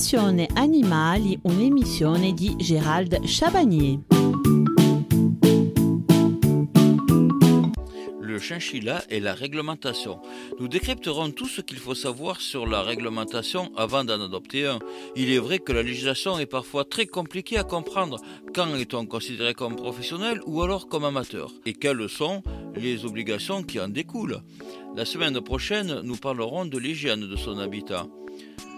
Passione Animali, un'emissione di Gérald. Le chinchilla et la réglementation. Nous décrypterons tout ce qu'il faut savoir sur la réglementation avant d'en adopter un. Il est vrai que la législation est parfois très compliquée à comprendre. Quand est-on considéré comme professionnel ou alors comme amateur? Et quelles sont les obligations qui en découlent? La semaine prochaine, nous parlerons de l'hygiène de son habitat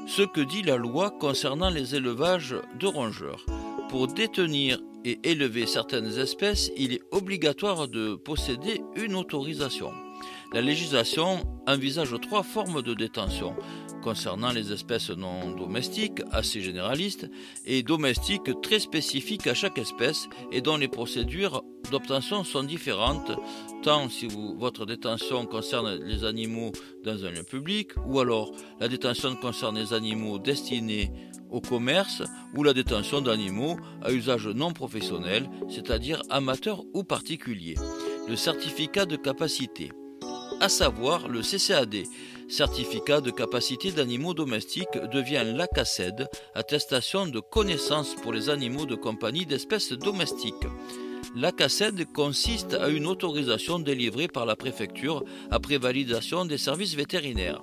ce que dit la loi concernant les élevages de rongeurs. Pour détenir et élever certaines espèces, il est obligatoire de posséder une autorisation. La législation envisage trois formes de détention concernant les espèces non domestiques, assez généralistes, et domestiques très spécifiques à chaque espèce et dont les procédures d'obtention sont différentes, tant si votre détention concerne les animaux dans un lieu public, ou alors la détention concerne les animaux destinés au commerce, ou la détention d'animaux à usage non professionnel, c'est-à-dire amateur ou particulier. Le certificat de capacité à savoir le CCAD, certificat de capacité d'animaux domestiques, devient l'ACACED, attestation de connaissance pour les animaux de compagnie d'espèces domestiques. L'ACACED consiste à une autorisation délivrée par la préfecture après validation des services vétérinaires.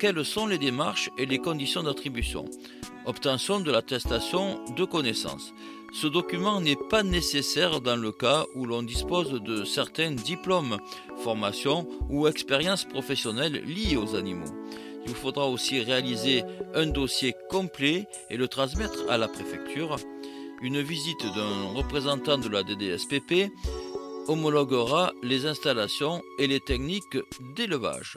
Quelles sont les démarches et les conditions d'attribution? Obtention de l'attestation de connaissance. Ce document n'est pas nécessaire dans le cas où l'on dispose de certains diplômes, formations ou expériences professionnelles liées aux animaux. Il vous faudra aussi réaliser un dossier complet et le transmettre à la préfecture. Une visite d'un représentant de la DDSPP homologuera les installations et les techniques d'élevage.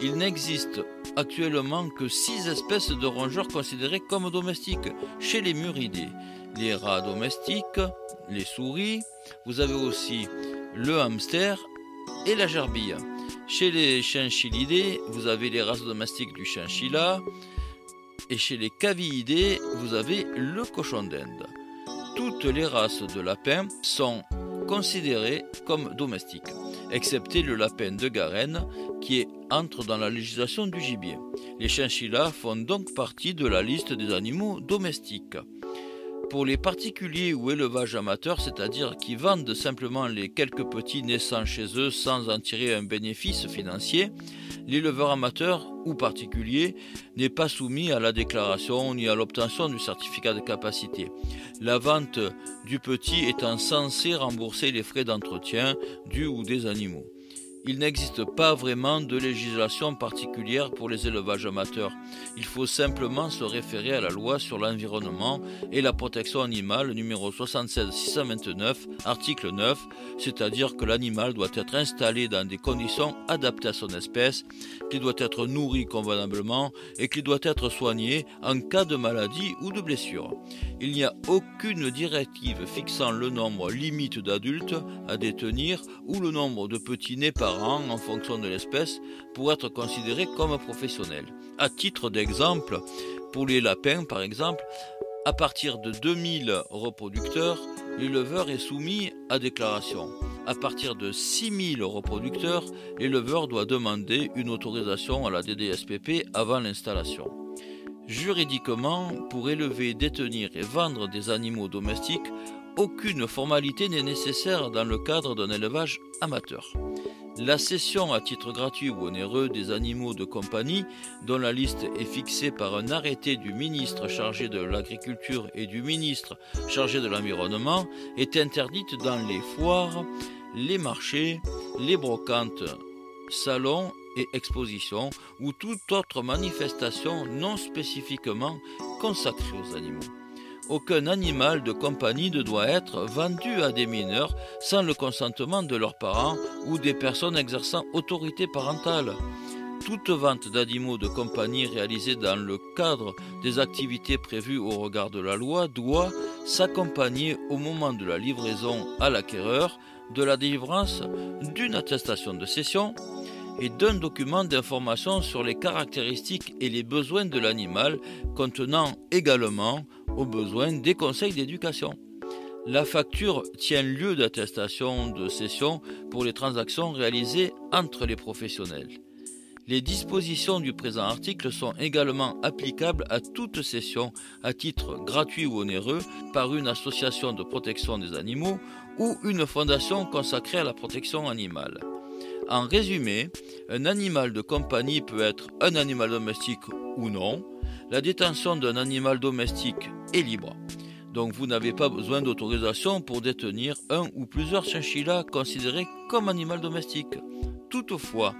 Il n'existe actuellement que six espèces de rongeurs considérées comme domestiques chez les muridés les rats domestiques, les souris, vous avez aussi le hamster et la gerbille. Chez les chinchillidés, vous avez les races domestiques du chinchilla et chez les cavillidés, vous avez le cochon d'Inde. Toutes les races de lapins sont considérées comme domestiques, excepté le lapin de Garenne qui entre dans la législation du gibier. Les chinchillas font donc partie de la liste des animaux domestiques. Pour les particuliers ou élevages amateurs, c'est-à-dire qui vendent simplement les quelques petits naissants chez eux sans en tirer un bénéfice financier, l'éleveur amateur ou particulier n'est pas soumis à la déclaration ni à l'obtention du certificat de capacité. La vente du petit étant censée rembourser les frais d'entretien du ou des animaux il n'existe pas vraiment de législation particulière pour les élevages amateurs. Il faut simplement se référer à la loi sur l'environnement et la protection animale numéro 76-629, article 9, c'est-à-dire que l'animal doit être installé dans des conditions adaptées à son espèce, qu'il doit être nourri convenablement et qu'il doit être soigné en cas de maladie ou de blessure. Il n'y a aucune directive fixant le nombre limite d'adultes à détenir ou le nombre de petits nés par en fonction de l'espèce pour être considéré comme professionnel. À titre d'exemple, pour les lapins par exemple, à partir de 2000 reproducteurs, l'éleveur est soumis à déclaration. À partir de 6000 reproducteurs, l'éleveur doit demander une autorisation à la DDSPP avant l'installation. Juridiquement, pour élever, détenir et vendre des animaux domestiques, aucune formalité n'est nécessaire dans le cadre d'un élevage amateur. La cession à titre gratuit ou onéreux des animaux de compagnie, dont la liste est fixée par un arrêté du ministre chargé de l'Agriculture et du ministre chargé de l'Environnement, est interdite dans les foires, les marchés, les brocantes, salons et expositions ou toute autre manifestation non spécifiquement consacrée aux animaux aucun animal de compagnie ne doit être vendu à des mineurs sans le consentement de leurs parents ou des personnes exerçant autorité parentale. Toute vente d'animaux de compagnie réalisée dans le cadre des activités prévues au regard de la loi doit s'accompagner au moment de la livraison à l'acquéreur de la délivrance d'une attestation de cession et d'un document d'information sur les caractéristiques et les besoins de l'animal contenant également aux besoins des conseils d'éducation. La facture tient lieu d'attestation de cession pour les transactions réalisées entre les professionnels. Les dispositions du présent article sont également applicables à toute cession à titre gratuit ou onéreux par une association de protection des animaux ou une fondation consacrée à la protection animale. En résumé, un animal de compagnie peut être un animal domestique ou non. La détention d'un animal domestique est libre. Donc vous n'avez pas besoin d'autorisation pour détenir un ou plusieurs chinchillas considérés comme animal domestique. Toutefois,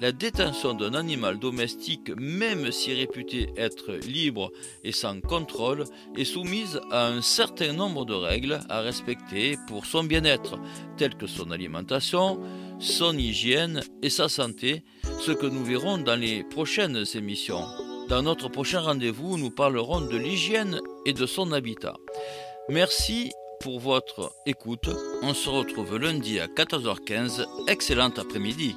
la détention d'un animal domestique, même si réputé être libre et sans contrôle, est soumise à un certain nombre de règles à respecter pour son bien-être, telles que son alimentation, son hygiène et sa santé, ce que nous verrons dans les prochaines émissions. Dans notre prochain rendez-vous, nous parlerons de l'hygiène et de son habitat. Merci pour votre écoute. On se retrouve lundi à 14h15. Excellent après-midi.